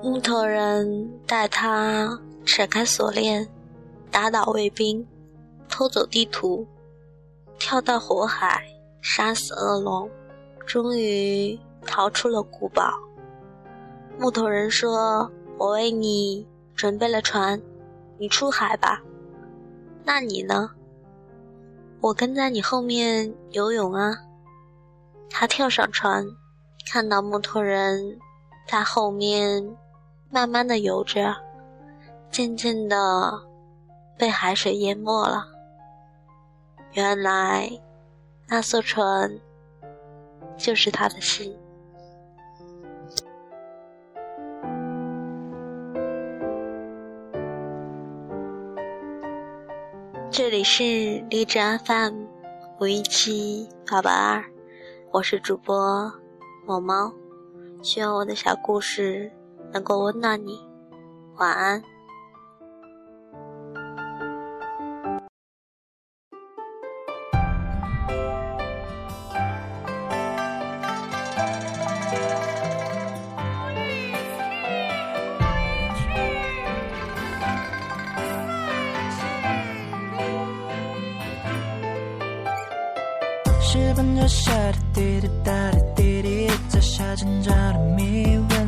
木头人带他扯开锁链，打倒卫兵，偷走地图，跳到火海，杀死恶龙，终于逃出了古堡。木头人说：“我为你准备了船，你出海吧。那你呢？我跟在你后面游泳啊。”他跳上船，看到木头人在后面慢慢的游着，渐渐的被海水淹没了。原来那艘船就是他的心。这里是荔枝 FM 五一七八八二。我是主播某猫，希望我的小故事能够温暖你。晚安。十分钟下的滴滴答的滴滴，在下挣扎的谜问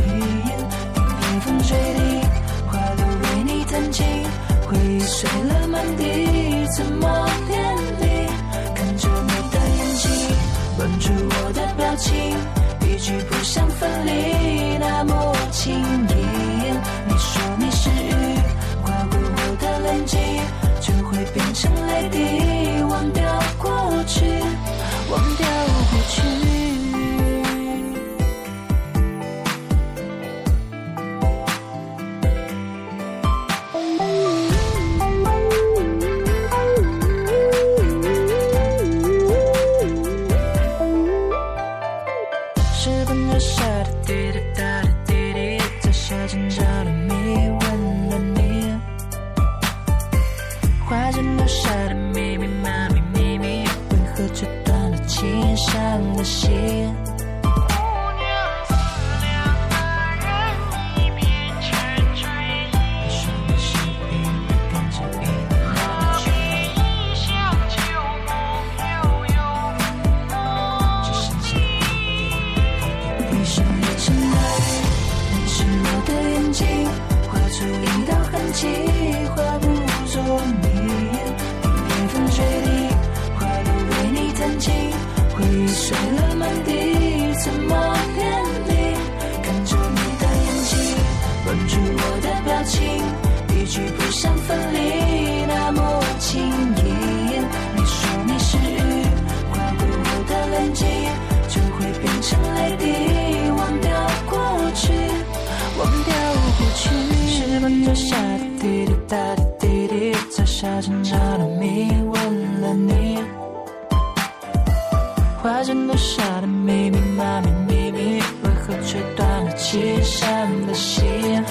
水滴，花都为你弹琴，回忆碎了满地，怎么连理？看着你的眼睛，关注我的表情，一句不想分离，那么轻易。你说你是雨，划过我的脸颊，就会变成泪滴，忘掉过去。碎了满地，怎么骗理？看着你的眼睛，吻住我的表情，一句不想分离，那么轻易。你说你是雨，划过我的眼睛，就会变成泪滴，忘掉过去，忘掉过去。十分钟下滴滴答滴滴滴，在下着那的。留下的密密麻麻秘密，为何却断了情，伤了心？